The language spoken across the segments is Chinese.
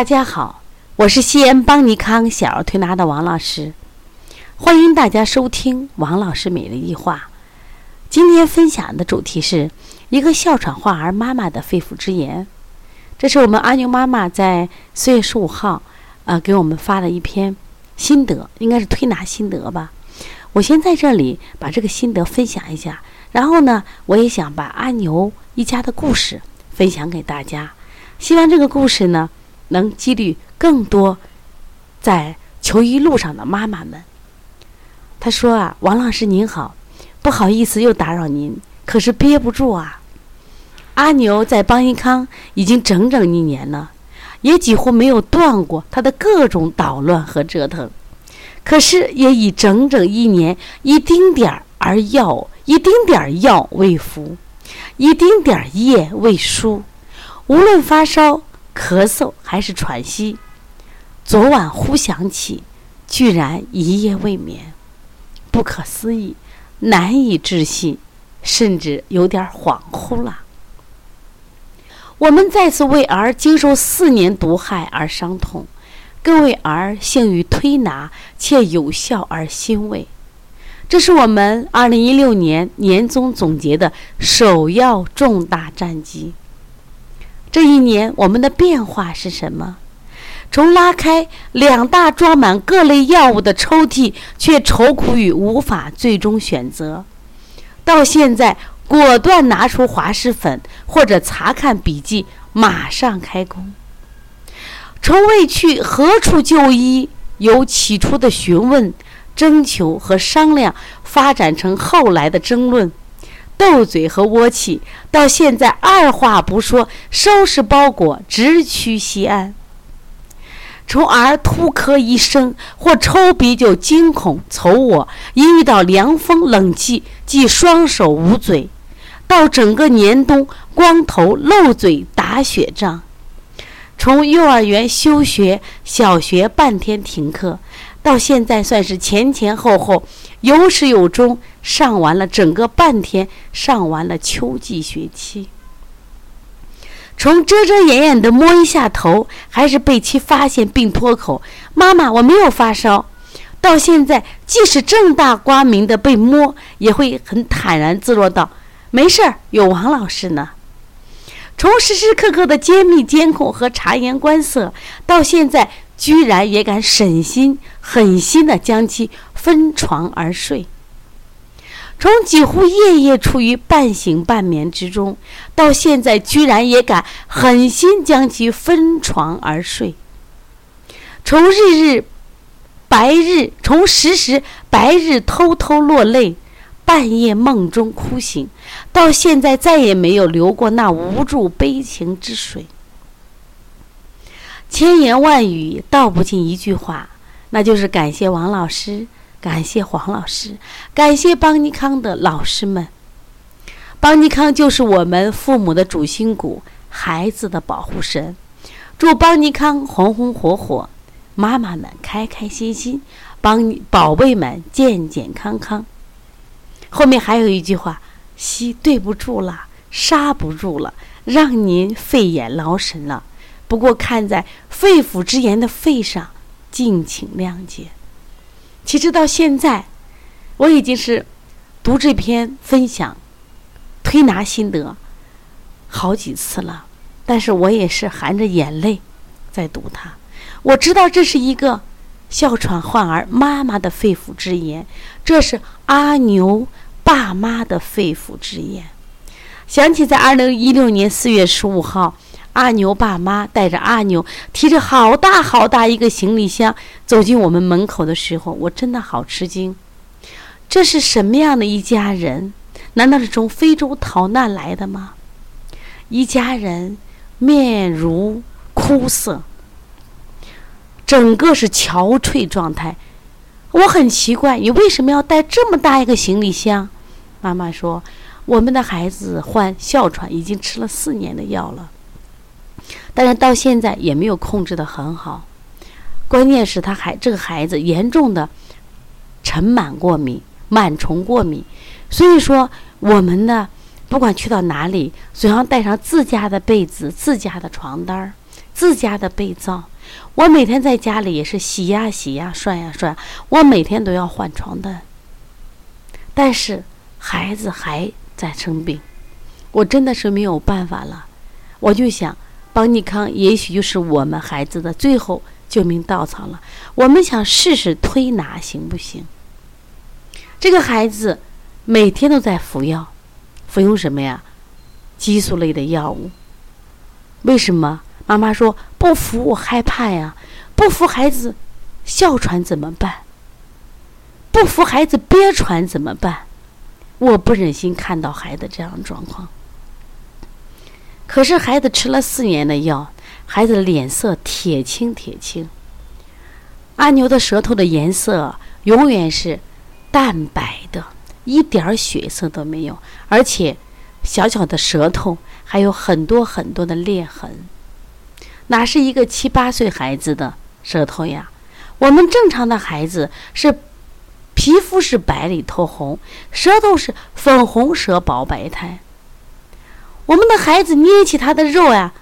大家好，我是西安邦尼康小儿推拿的王老师，欢迎大家收听王老师每日一话。今天分享的主题是一个哮喘患儿妈妈的肺腑之言，这是我们阿牛妈妈在四月十五号啊给我们发的一篇心得，应该是推拿心得吧。我先在这里把这个心得分享一下，然后呢，我也想把阿牛一家的故事分享给大家，希望这个故事呢。能激励更多在求医路上的妈妈们。他说啊，王老师您好，不好意思又打扰您，可是憋不住啊。阿牛在邦尼康已经整整一年了，也几乎没有断过他的各种捣乱和折腾，可是也已整整一年，一丁点儿而药，一丁点儿药未服，一丁点儿液未输，无论发烧。咳嗽还是喘息，昨晚忽想起，居然一夜未眠，不可思议，难以置信，甚至有点恍惚了。我们再次为儿经受四年毒害而伤痛，更为儿幸于推拿且有效而欣慰。这是我们二零一六年年终总结的首要重大战绩。这一年，我们的变化是什么？从拉开两大装满各类药物的抽屉，却愁苦于无法最终选择，到现在果断拿出滑石粉或者查看笔记，马上开工。从未去何处就医，由起初的询问、征求和商量，发展成后来的争论。斗嘴和窝气，到现在二话不说，收拾包裹，直趋西安。从儿突咳一声或抽鼻就惊恐瞅我，一遇到凉风冷气即双手捂嘴，到整个年冬光头漏嘴打雪仗。从幼儿园休学，小学半天停课。到现在算是前前后后有始有终，上完了整个半天，上完了秋季学期。从遮遮掩掩的摸一下头，还是被其发现并脱口：“妈妈，我没有发烧。”到现在，即使正大光明的被摸，也会很坦然自若道：“没事儿，有王老师呢。”从时时刻刻的揭秘监控和察言观色，到现在。居然也敢省心狠心地将其分床而睡。从几乎夜夜处于半醒半眠之中，到现在居然也敢狠心将其分床而睡。从日日白日，从时时白日偷偷落泪，半夜梦中哭醒，到现在再也没有流过那无助悲情之水。千言万语道不尽一句话，那就是感谢王老师，感谢黄老师，感谢邦尼康的老师们。邦尼康就是我们父母的主心骨，孩子的保护神。祝邦尼康红红火火，妈妈们开开心心，帮宝贝们健健康康。后面还有一句话：吸对不住了，刹不住了，让您费眼劳神了。不过看在肺腑之言的份上，敬请谅解。其实到现在，我已经是读这篇分享推拿心得好几次了，但是我也是含着眼泪在读它。我知道这是一个哮喘患儿妈妈的肺腑之言，这是阿牛爸妈的肺腑之言。想起在二零一六年四月十五号。阿牛爸妈带着阿牛，提着好大好大一个行李箱走进我们门口的时候，我真的好吃惊。这是什么样的一家人？难道是从非洲逃难来的吗？一家人面如枯色，整个是憔悴状态。我很奇怪，你为什么要带这么大一个行李箱？妈妈说，我们的孩子患哮喘，已经吃了四年的药了。但是到现在也没有控制得很好，关键是他还这个孩子严重的尘螨过敏、螨虫过敏，所以说我们呢，不管去到哪里，总要带上自家的被子、自家的床单儿，自家的被罩。我每天在家里也是洗呀洗呀，涮呀涮，我每天都要换床单。但是孩子还在生病，我真的是没有办法了。我就想，邦尼康也许就是我们孩子的最后救命稻草了。我们想试试推拿行不行？这个孩子每天都在服药，服用什么呀？激素类的药物。为什么？妈妈说不服，我害怕呀。不服孩子哮喘怎么办？不服孩子憋喘怎么办？我不忍心看到孩子这样的状况。可是孩子吃了四年的药，孩子脸色铁青铁青。阿牛的舌头的颜色永远是淡白的，一点血色都没有，而且小小的舌头还有很多很多的裂痕，哪是一个七八岁孩子的舌头呀？我们正常的孩子是。皮肤是白里透红，舌头是粉红舌薄白苔。我们的孩子捏起他的肉呀，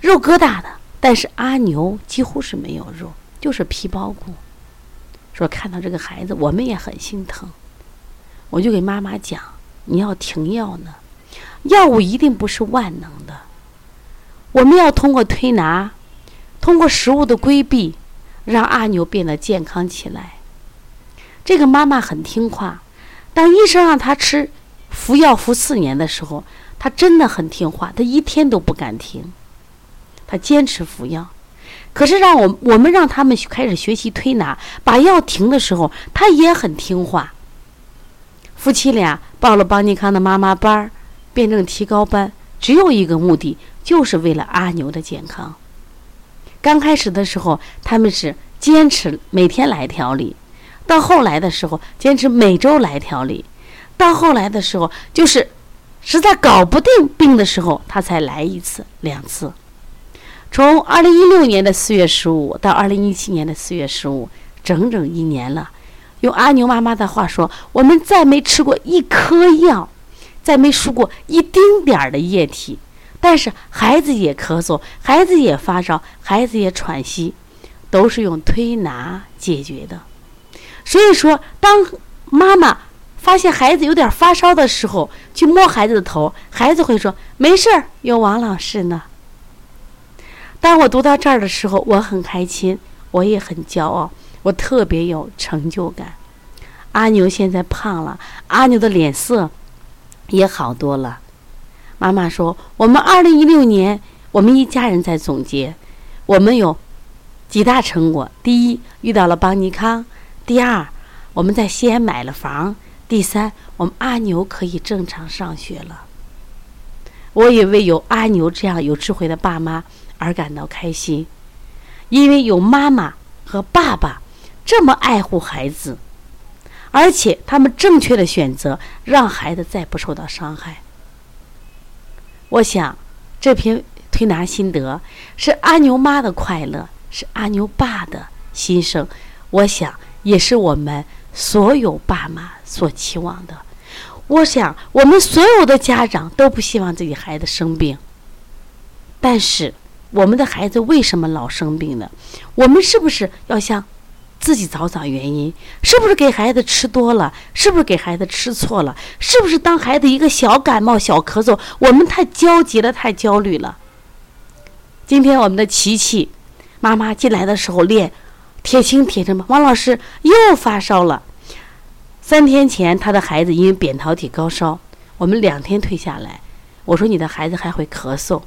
肉疙瘩的，但是阿牛几乎是没有肉，就是皮包骨。说看到这个孩子，我们也很心疼。我就给妈妈讲，你要停药呢，药物一定不是万能的。我们要通过推拿，通过食物的规避，让阿牛变得健康起来。这个妈妈很听话，当医生让她吃服药服四年的时候，他真的很听话，他一天都不敢停，他坚持服药。可是让我我们让他们开始学习推拿，把药停的时候，他也很听话。夫妻俩报了邦尼康的妈妈班儿、辩证提高班，只有一个目的，就是为了阿牛的健康。刚开始的时候，他们是坚持每天来调理。到后来的时候，坚持每周来调理；到后来的时候，就是实在搞不定病的时候，他才来一次、两次。从二零一六年的四月十五到二零一七年的四月十五，整整一年了。用阿牛妈妈的话说，我们再没吃过一颗药，再没输过一丁点儿的液体，但是孩子也咳嗽，孩子也发烧，孩子也喘息，都是用推拿解决的。所以说，当妈妈发现孩子有点发烧的时候，去摸孩子的头，孩子会说：“没事儿，有王老师呢。”当我读到这儿的时候，我很开心，我也很骄傲，我特别有成就感。阿牛现在胖了，阿牛的脸色也好多了。妈妈说：“我们二零一六年，我们一家人在总结，我们有几大成果。第一，遇到了邦尼康。”第二，我们在西安买了房。第三，我们阿牛可以正常上学了。我也为有阿牛这样有智慧的爸妈而感到开心，因为有妈妈和爸爸这么爱护孩子，而且他们正确的选择让孩子再不受到伤害。我想，这篇推拿心得是阿牛妈的快乐，是阿牛爸的心声。我想。也是我们所有爸妈所期望的。我想，我们所有的家长都不希望自己孩子生病。但是，我们的孩子为什么老生病呢？我们是不是要向自己找找原因？是不是给孩子吃多了？是不是给孩子吃错了？是不是当孩子一个小感冒、小咳嗽，我们太焦急了，太焦虑了？今天我们的琪琪妈妈进来的时候练。铁青铁青吧，王老师又发烧了。三天前，他的孩子因为扁桃体高烧，我们两天退下来。我说你的孩子还会咳嗽，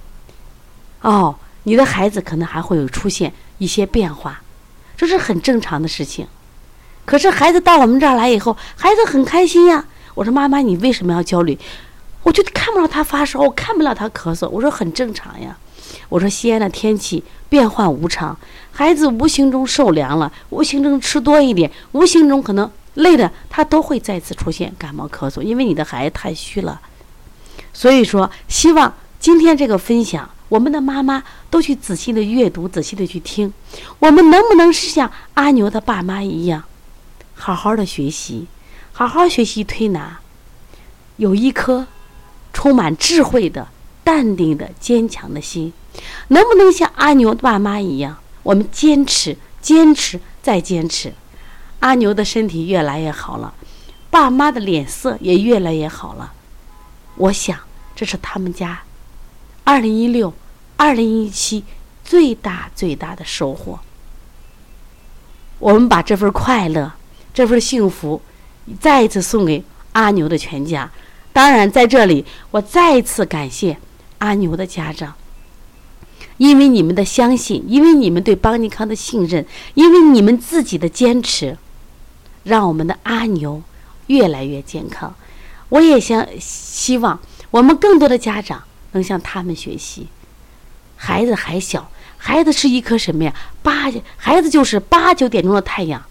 哦，你的孩子可能还会有出现一些变化，这是很正常的事情。可是孩子到我们这儿来以后，孩子很开心呀。我说妈妈，你为什么要焦虑？我就看不到他发烧，我看不到他咳嗽。我说很正常呀。我说西安的天气变幻无常。孩子无形中受凉了，无形中吃多一点，无形中可能累的，他都会再次出现感冒咳嗽，因为你的孩子太虚了。所以说，希望今天这个分享，我们的妈妈都去仔细的阅读，仔细的去听。我们能不能是像阿牛的爸妈一样，好好的学习，好好学习推拿，有一颗充满智慧的、淡定的、坚强的心，能不能像阿牛爸妈一样，我们坚持、坚持再坚持？阿牛的身体越来越好了，爸妈的脸色也越来越好了。我想，这是他们家二零一六、二零一七最大最大的收获。我们把这份快乐、这份幸福，再一次送给阿牛的全家。当然，在这里，我再一次感谢阿牛的家长，因为你们的相信，因为你们对邦尼康的信任，因为你们自己的坚持，让我们的阿牛越来越健康。我也想希望我们更多的家长能向他们学习。孩子还小。孩子是一颗什么呀？八，孩子就是八九点钟的太阳。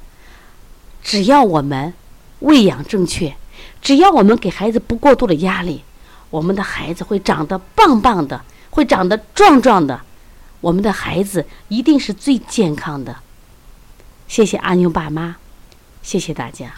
只要我们喂养正确，只要我们给孩子不过度的压力，我们的孩子会长得棒棒的，会长得壮壮的。我们的孩子一定是最健康的。谢谢阿牛爸妈，谢谢大家。